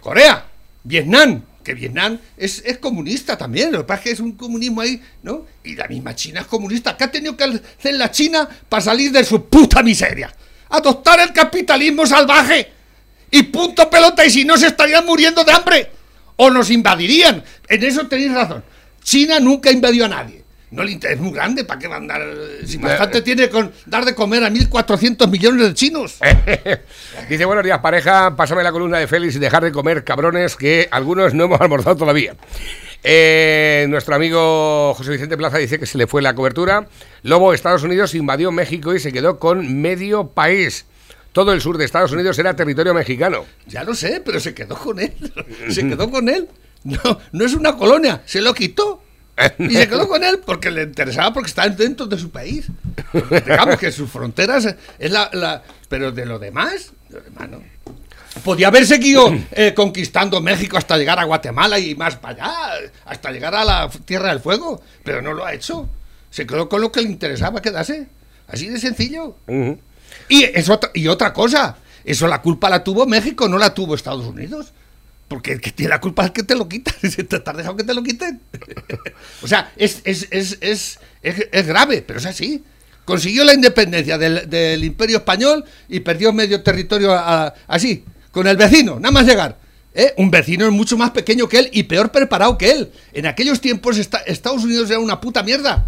Corea, Vietnam, que Vietnam es, es comunista también, lo que pasa es que es un comunismo ahí, ¿no? Y la misma China es comunista. ¿Qué ha tenido que hacer la China para salir de su puta miseria? Adoptar el capitalismo salvaje. Y punto pelota, y si no se estarían muriendo de hambre. O nos invadirían. En eso tenéis razón. China nunca invadió a nadie. No le interesa, es muy grande, ¿para qué van a dar? Si bastante tiene con dar de comer a 1.400 millones de chinos. Dice, buenos días, pareja, pásame la columna de Félix y dejar de comer cabrones que algunos no hemos almorzado todavía. Eh, nuestro amigo José Vicente Plaza dice que se le fue la cobertura. Lobo, Estados Unidos invadió México y se quedó con medio país. Todo el sur de Estados Unidos era territorio mexicano. Ya lo sé, pero se quedó con él. Se quedó con él. No, no es una colonia, se lo quitó. Y se quedó con él porque le interesaba porque está dentro de su país. Digamos que sus fronteras es la, la- Pero de lo demás, de lo demás no. Podía haber seguido eh, conquistando México hasta llegar a Guatemala y más para allá, hasta llegar a la Tierra del Fuego, pero no lo ha hecho. Se quedó con lo que le interesaba quedarse. Así de sencillo. Ujú. Y, es otra, y otra cosa, eso la culpa la tuvo México, no la tuvo Estados Unidos. Porque el que tiene la culpa es que te lo quitan. ¿Te has dejado que te lo quiten? o sea, es, es, es, es, es, es grave, pero es así. Consiguió la independencia del, del imperio español y perdió medio territorio a- así, con el vecino, nada más llegar. ¿Eh? Un vecino mucho más pequeño que él y peor preparado que él. En aquellos tiempos esta- Estados Unidos era una puta mierda.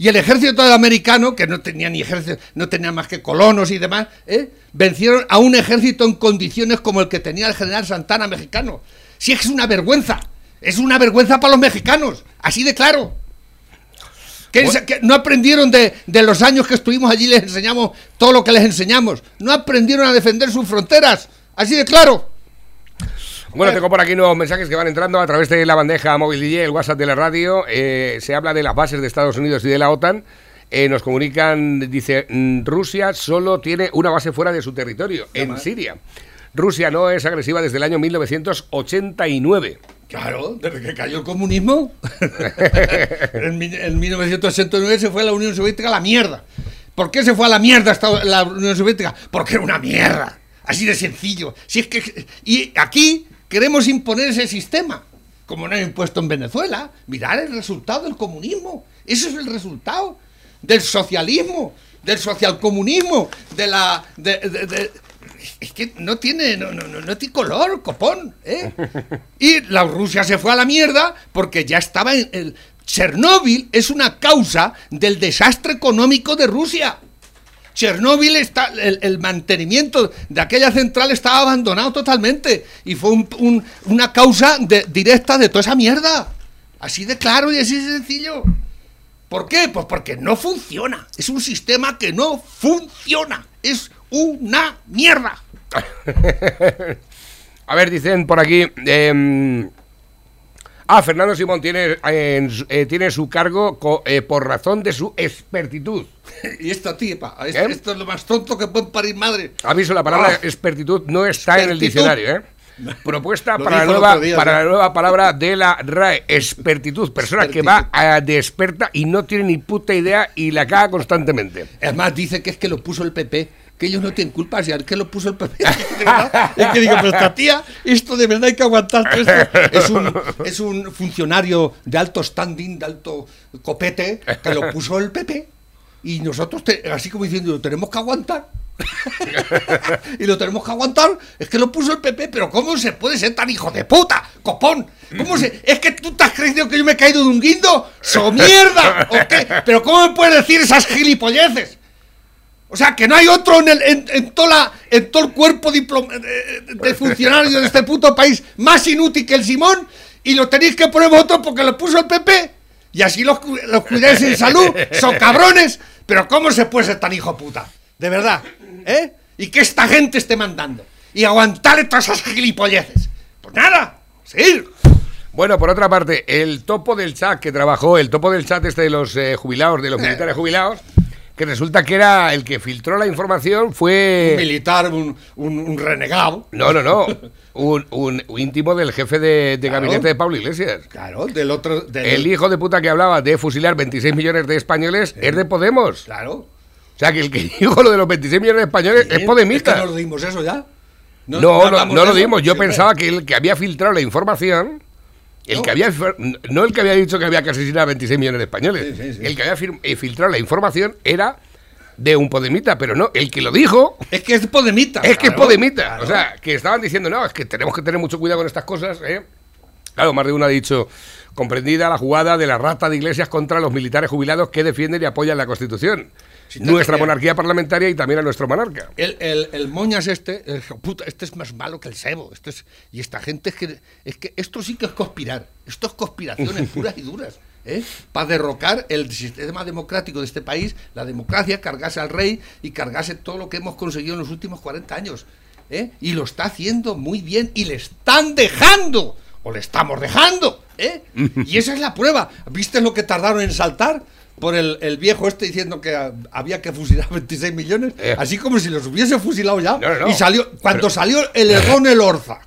Y el ejército americano, que no tenía ni ejército, no tenía más que colonos y demás, ¿eh? vencieron a un ejército en condiciones como el que tenía el general Santana mexicano. Si es que es una vergüenza, es una vergüenza para los mexicanos, así de claro. Que no aprendieron de, de los años que estuvimos allí, les enseñamos todo lo que les enseñamos. No aprendieron a defender sus fronteras, así de claro. Bueno, tengo por aquí nuevos mensajes que van entrando a través de la bandeja móvil DJ, el WhatsApp de la radio. Eh, se habla de las bases de Estados Unidos y de la OTAN. Eh, nos comunican, dice, mm, Rusia solo tiene una base fuera de su territorio, en Siria. Rusia no es agresiva desde el año 1989. Claro, desde que cayó el comunismo. en, en 1969 se fue la Unión Soviética a la mierda. ¿Por qué se fue a la mierda la Unión Soviética? Porque era una mierda. Así de sencillo. Si es que, y aquí queremos imponer ese sistema. Como no han impuesto en Venezuela. Mirar el resultado del comunismo. Ese es el resultado del socialismo, del socialcomunismo, de la. de- de- de- es que no tiene, no, no, no, no tiene color, copón, ¿eh? Y la Rusia se fue a la mierda porque ya estaba en el Chernóbil es una causa del desastre económico de Rusia. Chernóbil está, el, mantenimiento de aquella central estaba abandonado totalmente y fue un- un- una causa directa de toda esa mierda. Así de claro y así de sencillo. ¿Por qué? Pues porque no funciona. Es un sistema que no funciona. Es una mierda. A ver, dicen por aquí. em, ah, Fernando Simón tiene, eh, tiene su cargo co- eh, por razón de su expertitud. Y esta tipa, ¿Eh? esto, esto es lo más tonto que pueden parir madre. Aviso, la palabra Ah. expertitud no está en el diccionario, ¿eh? Propuesta para, la nueva, día, para ¿no? la nueva palabra de la RAE, expertitud. Persona que va a de experta y no tiene ni puta idea y la caga constantemente. Además dice que es que lo puso el PP, que ellos no tienen culpa, si es que lo puso el PP. Es que digo, pero esta tía, esto de verdad hay que aguantar. Es un, es un funcionario de alto standing, de alto copete, que lo puso el PP. Y nosotros, así como diciendo, lo tenemos que aguantar. y lo tenemos que aguantar. Es que lo puso el PP, pero ¿cómo se puede ser tan hijo de puta? ¡Copón! ¿Cómo se.? ¿Es que tú te has creído que yo me he caído de un guindo? ¡So mierda! ¿O qué? ¿Pero cómo me puedes decir esas gilipolleces? O sea, que no hay otro en, el, en, en toda en todo el cuerpo diplom- de, de funcionarios de este puto país más inútil que el Simón y lo tenéis que poner vosotros porque lo puso el PP y así los, los cuidáis en salud. Son cabrones. Pero ¿cómo se puede ser tan hijo puta? De verdad. ¿Eh? Y que esta gente esté mandando. Y aguantarle todas esas gilipolleces. Pues nada. Sí. Bueno, por otra parte, el topo del chat que trabajó, el topo del chat este de los eh, jubilados, de los militares jubilados, que resulta que era el que filtró la información, Un fue... militar, un, un- un renegado. No, no, no. Un, un- un íntimo del jefe de, de Claro. gabinete de Pablo Iglesias. Claro, del otro. del- El hijo de puta que hablaba de fusilar 26 millones de españoles es de Podemos. Claro. O sea, que el que dijo lo de los 26 millones de españoles es podemita. Es que no lo dimos eso ya. No, no, no lo dimos. Yo Sí, pensaba que el que había filtrado la información, el No. que había, no el que había dicho que había que asesinar a 26 millones de españoles, Sí, sí, sí. el que había eh, filtrado la información era de un podemita, pero no, el que lo dijo Es que es Podemita. es que es podemita. claro. O sea, que estaban diciendo, no, es que tenemos que tener mucho cuidado con estas cosas, ¿eh? Claro, más de uno ha dicho, comprendida la jugada de la rata de iglesias contra los militares jubilados que defienden y apoyan la Constitución. Nuestra monarquía parlamentaria y también a nuestro monarca. El, el, el moñas este, el puta, este es más malo que el sebo. Este es, y esta gente es que, es que esto sí que es conspirar. Esto es conspiraciones puras y duras. ¿eh? Para derrocar el sistema democrático de este país, la democracia, cargarse al rey y cargarse todo lo que hemos conseguido en los últimos 40 años. ¿eh? Y lo está haciendo muy bien y le están dejando. O le estamos dejando. ¿eh? Y esa es la prueba. ¿Viste lo que tardaron en saltar? Por el, el viejo este diciendo que había que fusilar 26 millones. Eh. Así como si los hubiese fusilado ya. No, no. Y salió, cuando Pero- salió el errón el Orza,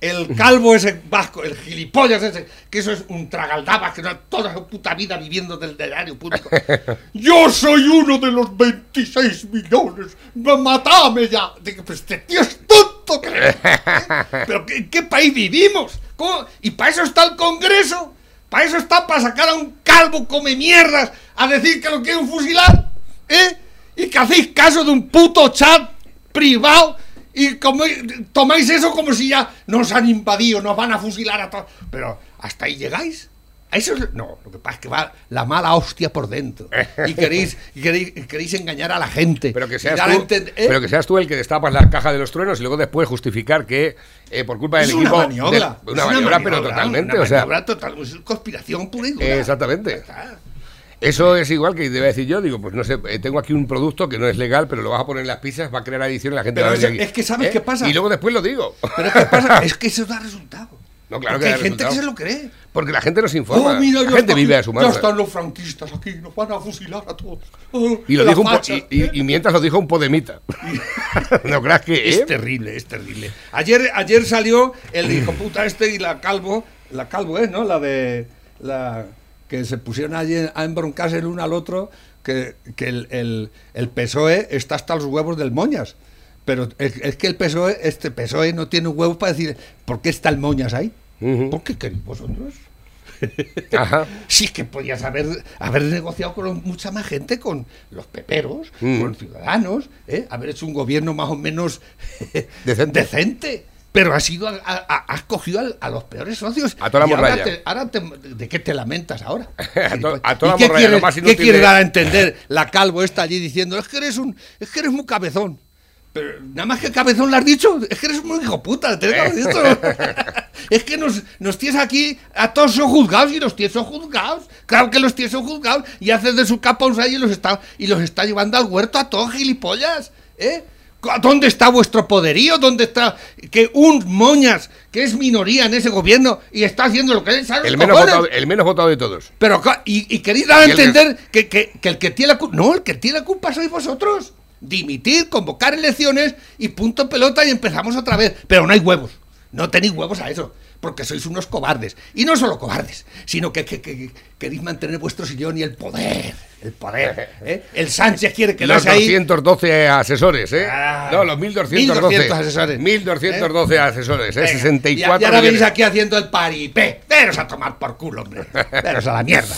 el calvo ese vasco, el gilipollas ese, que eso es un tragaldabas que no toda su puta vida viviendo del erario público. Yo soy uno de los 26 millones. ¡Matame ya! Digo, pues este tío es tonto. que eres. ¿Pero qué- en qué país vivimos? ¿Cómo? ¿Y para eso está el Congreso? ¿Para eso está para sacar a un calvo come mierdas a decir que lo quieren fusilar? ¿Eh? ¿Y que hacéis caso de un puto chat privado? Y como, tomáis eso como si ya nos han invadido, nos van a fusilar a todos. Pero hasta ahí llegáis. Eso es- no, lo que pasa es que va la mala hostia por dentro. Y queréis, y queréis, engañar a la gente. Pero que, seas tú, ¿eh? pero que seas tú el que destapas la caja de los truenos y luego después justificar que eh, por culpa del es una equipo. maniobra. de- una es maniobra, pero maniobra, totalmente. una o sea, total, es conspiración pura y dura. exactamente. Eso es igual que debe decir yo, digo, pues no sé, eh, tengo aquí un producto que no es legal, pero lo vas a poner en las pizzas, va a crear adicción y la gente Pero va a es- venir aquí. es que ¿sabes ¿Eh? qué pasa? Y luego después lo digo. Pero es que pasa, es que eso da resultado. No, claro Porque que hay gente resultado. que se lo cree. Porque la gente nos informa. Oh, mira, la ya gente vive aquí, a su Ya manera. están los franquistas aquí, nos van a fusilar a todos. Oh, Y lo dijo facha. y, y- y mientras lo dijo un podemita. no creas que Es ¿eh? terrible, es terrible. Ayer, ayer salió el hijo puta este y la calvo, la calvo es, ¿no? La de la que se pusieron allí a embroncarse el uno al otro, que, que el, el, el PSOE está hasta los huevos del Moñas. Pero es, es que el PSOE, este PSOE no tiene huevos para decir, ¿por qué está el Moñas ahí? Ujú. ¿Por qué queréis vosotros? Ajá. Sí que podías haber, haber negociado con mucha más gente, con los peperos, Mm. con ciudadanos, ¿eh? haber hecho un gobierno más o menos Decente. decente. Pero has ido a- a- a- has cogido a, los peores socios. A toda la ahora morralla. te- ahora te- ¿De qué te lamentas ahora? A to- a toda ¿Y la qué morralla, quiere, lo más qué inútil quiere de- dar a entender la calvo esta allí diciendo es que eres un es que eres muy cabezón? Pero nada más que cabezón le has dicho, es que eres muy hijo puta, te lo dicho. Es que nos, nos tienes aquí a todos son juzgados y los tienes son juzgados. Claro que los tienes son juzgados y haces de su capa un y los está, y los está llevando al huerto a todos gilipollas. ¿Eh? ¿Dónde está vuestro poderío? ¿Dónde está que un moñas que es minoría en ese gobierno y está haciendo lo que sale a El menos, votado, el menos votado de todos. Pero, y, y queréis dar a entender que, que- que el que tiene la culpa. No, el que tiene la culpa sois vosotros. Dimitir, convocar elecciones y punto pelota y empezamos otra vez. Pero no hay huevos. No tenéis huevos a eso. Porque sois unos cobardes. Y no solo cobardes, sino que, que- que- que queréis mantener vuestro sillón y el poder. El poder. ¿eh? El Sánchez quiere Los quedarse ahí. 212 asesores, ¿eh? Ah, no, los 1212. 1200 asesores. 1212 asesores, ¿eh? Venga, 64 y, ahora venís aquí haciendo el paripé. Veros a tomar por culo, hombre. Veros a la mierda.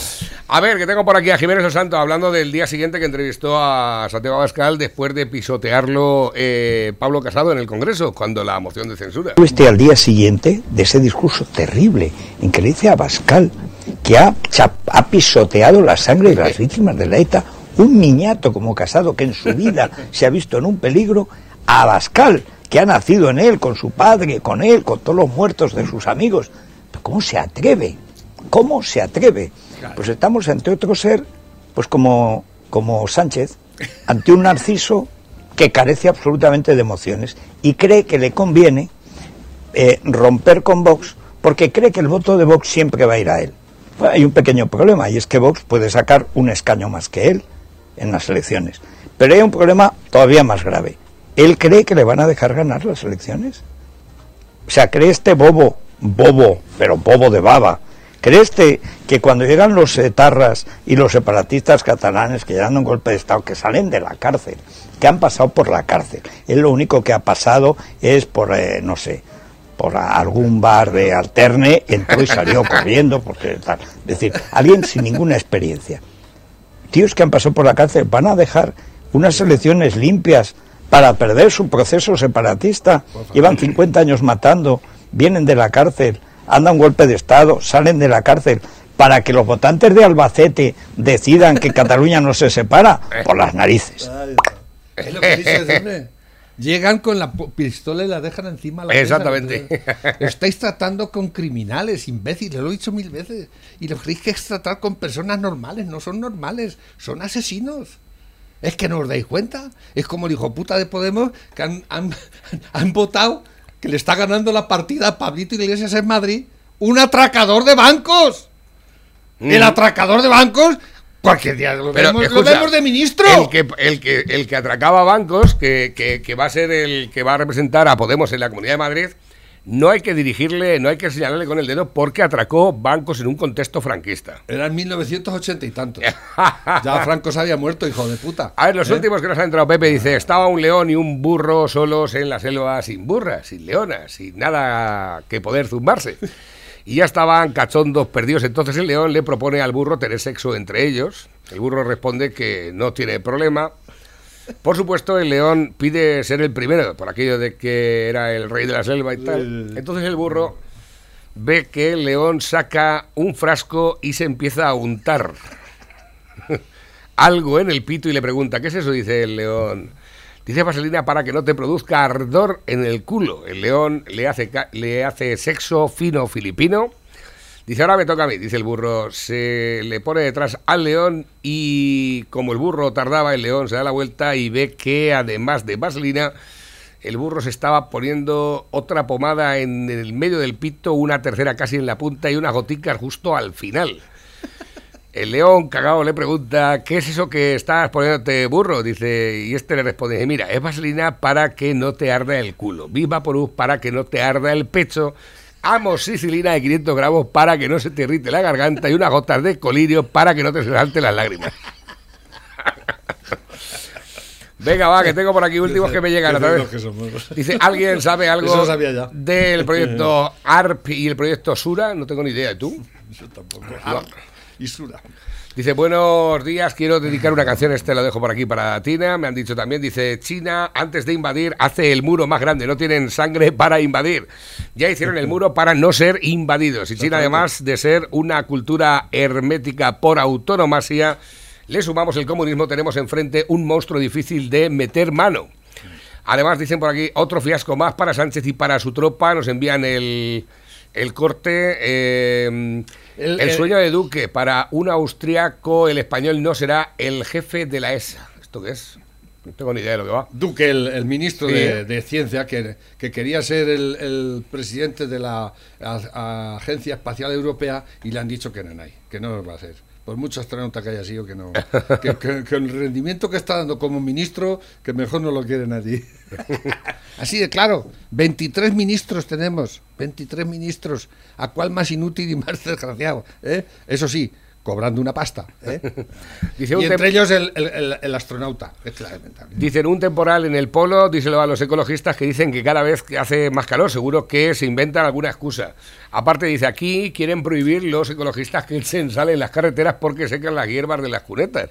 A ver, que tengo por aquí a Jiménez Los Santos hablando del día siguiente que entrevistó a Santiago Abascal después de pisotearlo eh, Pablo Casado en el Congreso, cuando la moción de censura. Este al día siguiente de ese discurso terrible en que le dice a Abascal que ha, pisoteado la sangre de las víctimas de la ETA, un niñato como casado que en su vida se ha visto en un peligro, a Abascal, que ha nacido en él, con su padre, con él, con todos los muertos de sus amigos. Pero ¿Cómo se atreve? ¿Cómo se atreve? Pues estamos ante otro ser, pues como, como Sánchez, ante un narciso que carece absolutamente de emociones y cree que le conviene eh, romper con Vox porque cree que el voto de Vox siempre va a ir a él. Hay un pequeño problema y es que Vox puede sacar un escaño más que él en las elecciones. Pero hay un problema todavía más grave. Él cree que le van a dejar ganar las elecciones. O sea, cree este bobo, bobo, pero bobo de baba. ¿Cree este que cuando llegan los etarras y los separatistas catalanes que dan un golpe de Estado, que salen de la cárcel, que han pasado por la cárcel, él lo único que ha pasado es por, eh, no sé, por algún bar de alterne, entró y salió corriendo, porque tal. Es decir, alguien sin ninguna experiencia. Tíos que han pasado por la cárcel van a dejar unas elecciones limpias para perder su proceso separatista. Llevan 50 años matando, vienen de la cárcel, andan un golpe de Estado, salen de la cárcel. Para que los votantes de Albacete decidan que Cataluña no se separa, por las narices. Es lo que dices. Llegan con la pistola y la dejan encima la mesa. Exactamente. Estáis tratando con criminales, imbéciles, lo he dicho mil veces. Y lo creéis que es tratar con personas normales. No son normales, son asesinos. Es que no os dais cuenta. Es como el hijo puta de Podemos que han, han- han votado que le está ganando la partida a Pablito Iglesias en Madrid. Un atracador de bancos. El atracador de bancos. Cualquier día lo, Pero, vemos, lo escucha, vemos de ministro. El que, el que, el que atracaba bancos, que, que- que va a ser el que va a representar a Podemos en la Comunidad de Madrid, no hay que dirigirle, no hay que señalarle con el dedo porque atracó bancos en un contexto franquista. Era en 1980 y tantos. ya Franco se había muerto, hijo de puta. A ver, los ¿Eh? últimos que nos ha entrado Pepe dice, estaba un león y un burro solos en la selva sin burras, sin leonas, sin nada que poder zumbarse. Y ya estaban cachondos perdidos. Entonces el león le propone al burro tener sexo entre ellos. El burro responde que no tiene problema. Por supuesto, el león pide ser el primero, por aquello de que era el rey de la selva y tal. Entonces el burro ve que el león saca un frasco y se empieza a untar algo en el pito y le pregunta, ¿qué es eso? Dice el león. Dice vaselina para que no te produzca ardor en el culo. El león le hace, le hace sexo fino filipino. Dice, ahora me toca a mí, dice el burro. Se le pone detrás al león y como el burro tardaba, el león se da la vuelta y ve que además de vaselina, el burro se estaba poniendo otra pomada en el medio del pito, una tercera casi en la punta y unas goticas justo al final. El león cagado le pregunta, ¿qué es eso que estás poniéndote burro? Dice, y este le responde, mira, es vaselina para que no te arda el culo, Viva Porus para que no te arda el pecho, amoxicilina de 500 gramos para que no se te irrite la garganta y unas gotas de colirio para que no te salten las lágrimas. Venga, va, que tengo por aquí últimos que me llegan a través. Dice, ¿alguien sabe algo del proyecto ARP y el proyecto Sura? No tengo ni idea, ¿y tú? Yo tampoco. Ah, Dice, buenos días, quiero dedicar una canción, este lo dejo por aquí para Tina, me han dicho también, dice, China antes de invadir hace el muro más grande, no tienen sangre para invadir, ya hicieron el muro para no ser invadidos, y China además de ser una cultura hermética por autonomasia, le sumamos el comunismo, tenemos enfrente un monstruo difícil de meter mano. Además, dicen por aquí, otro fiasco más para Sánchez y para su tropa. Nos envían el, el corte. eh, el, El- el- sueño de Duque. Para un austriaco, el español no será el jefe de la ESA. ¿Esto qué es? No tengo ni idea de lo que va. Duque, el, el ministro Sí. de, de Ciencia, que, que quería ser el, el presidente de la a- a Agencia Espacial Europea y le han dicho que no hay, que no lo va a hacer. Por mucho astronauta que haya sido, que no. Que, que- el rendimiento que está dando como ministro, que mejor no lo quieren allí. Así de claro, 23 ministros tenemos, 23 ministros. ¿A cuál más inútil y más desgraciado? eh? Eso sí, cobrando una pasta. ¿eh? Dice un y tem- entre ellos el, el- el- el astronauta. Es. Dicen un temporal en el polo, díselo a los ecologistas que dicen que cada vez que hace más calor, seguro que se inventan alguna excusa. Aparte dice, aquí quieren prohibir los ecologistas que se salen en las carreteras porque secan las hierbas de las cunetas.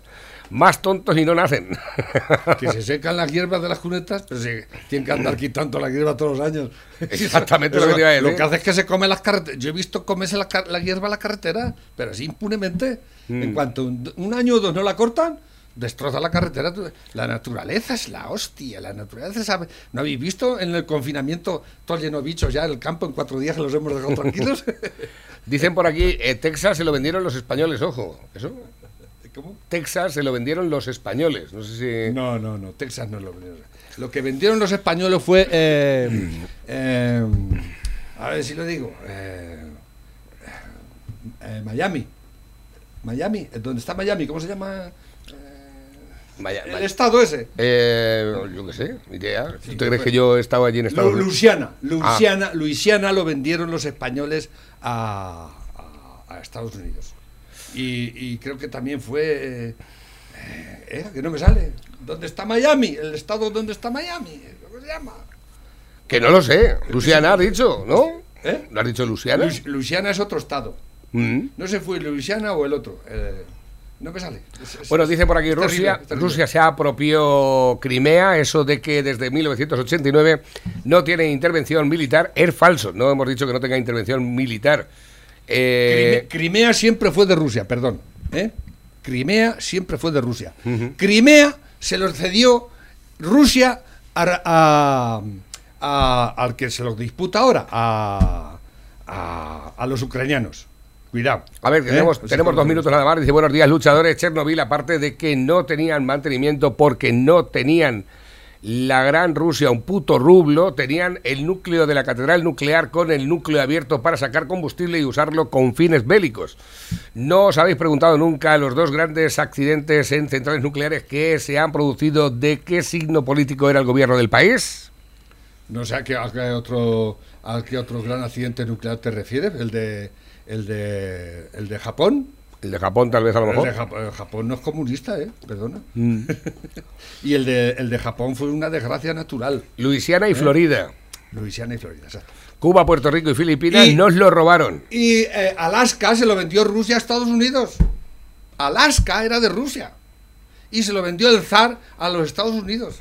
Más tontos y no nacen. que se secan las hierbas de las cunetas, pero se tienen que andar quitando la hierba todos los años. Exactamente lo que te iba a decir. Lo que hace es que se come las carreteras. Yo he visto comerse la, la hierba en la carretera, pero así impunemente. Mm. En cuanto un, un año o dos no la cortan, destroza la carretera. La naturaleza es la hostia. La naturaleza sabe. ¿No habéis visto en el confinamiento todo lleno de bichos ya en el campo en cuatro días que los hemos dejado tranquilos? Dicen por aquí, eh, Texas se lo vendieron los españoles, ojo. ¿Eso? ¿Cómo? Texas se lo vendieron los españoles. No sé si... No, no, no, Texas no lo vendieron. Lo que vendieron los españoles fue. eh, eh, a ver si lo digo. eh, eh, Miami. Miami, ¿dónde está Miami? ¿Cómo se llama? Vaya, El estado ese. Eh, yo qué sé, idea. ¿Tú te crees que yo he estado allí en Estados Lu- Unidos? Luisiana. Luisiana, Luisiana lo vendieron los españoles a, a- a Estados Unidos. Y, y creo que también fue. eh, eh, que no me sale. ¿Dónde está Miami? ¿El estado donde está Miami? ¿Cómo se llama? Que no lo sé. Luciana has dicho, ¿no? ¿Eh? ¿Lo has dicho Luciana? Luisiana es otro estado. Mm. No sé fue Luisiana o el otro. eh, no me sale. Es- es- Bueno, dice por aquí terrible, Rusia, terrible. Rusia se apropió Crimea, eso de que desde 1989 no tiene intervención militar es falso, no hemos dicho que no tenga intervención militar. Eh, Crime- Crimea siempre fue de Rusia, perdón. ¿eh? Crimea siempre fue de Rusia. Crimea se lo cedió Rusia a, a- a- al que se lo disputa ahora, a, los ucranianos. Cuidado. a ver, ¿eh? tenemos, Pues tenemos dos minutos nada más. Dice, buenos días, luchadores. Chernobyl, aparte de que no tenían mantenimiento porque no tenían la gran Rusia, un puto rublo, tenían el núcleo de la catedral nuclear con el núcleo abierto para sacar combustible y usarlo con fines bélicos. ¿No os habéis preguntado nunca los dos grandes accidentes en centrales nucleares que se han producido de qué signo político era el gobierno del país? No sé a qué, a qué otro, ¿A qué otro gran accidente nuclear te refieres? ¿El de, el de, el de Japón? El de Japón, tal vez a lo El de mejor. Jap- eh, Japón no es comunista, ¿eh? Perdona. Mm. y el de, el de Japón fue una desgracia natural. Luisiana y Florida. Luisiana y Florida, exacto. Cuba, Puerto Rico y Filipinas Y- nos lo robaron. Y eh, Alaska se lo vendió Rusia a Estados Unidos. Alaska era de Rusia. Y se lo vendió el zar a los Estados Unidos.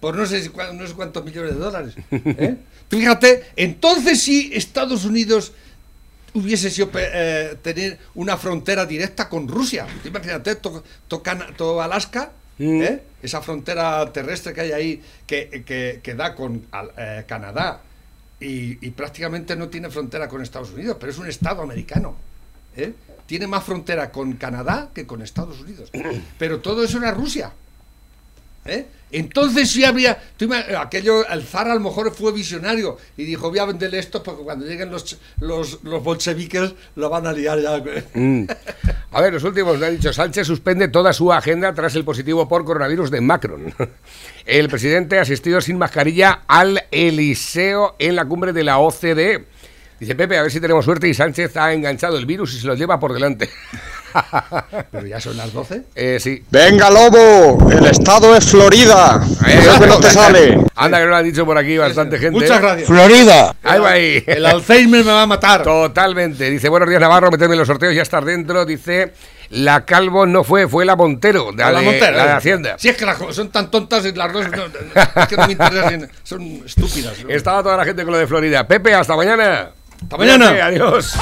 Por no sé, si no sé cuántos millones de dólares. ¿eh? Fíjate, entonces sí Estados Unidos hubiese sido eh, tener una frontera directa con Rusia. Imagínate, to- to Cana- to Alaska, Mm. ¿eh? esa frontera terrestre que hay ahí que, que- que da con eh, Canadá y, y prácticamente no tiene frontera con Estados Unidos, pero es un estado americano. ¿eh? Tiene más frontera con Canadá que con Estados Unidos. Pero todo eso era Rusia. ¿Eh? Entonces sí habría, aquello, el zar a lo mejor fue visionario y dijo, voy a venderle esto porque cuando lleguen los, los, bolcheviques lo van a liar ya. Mm. A ver, los últimos me han dicho, Sánchez suspende toda su agenda tras el positivo por coronavirus de Macron. El presidente ha asistido sin mascarilla al Eliseo en la cumbre de la OCDE. Dice Pepe, a ver si tenemos suerte y Sánchez ha enganchado el virus y se lo lleva por delante. Pero ya son las 12. Eh, sí. Venga, Lobo, el estado es Florida. Eso que no te sale. Anda, que lo han dicho por aquí bastante gente. Muchas gracias. Florida. Ahí va ahí. El Alzheimer me va a matar. Totalmente. Dice, buenos días Navarro, meterme en los sorteos, ya estar dentro. Dice, la Calvo no fue, fue la Montero, de, A la de- Montero, la de ¿eh? Hacienda. Si es que las son tan tontas y las dos no, es que no me interesan, son estúpidas. Estaba toda la gente con lo de Florida. Pepe, hasta mañana. Hasta mañana. Cuídate, Adiós.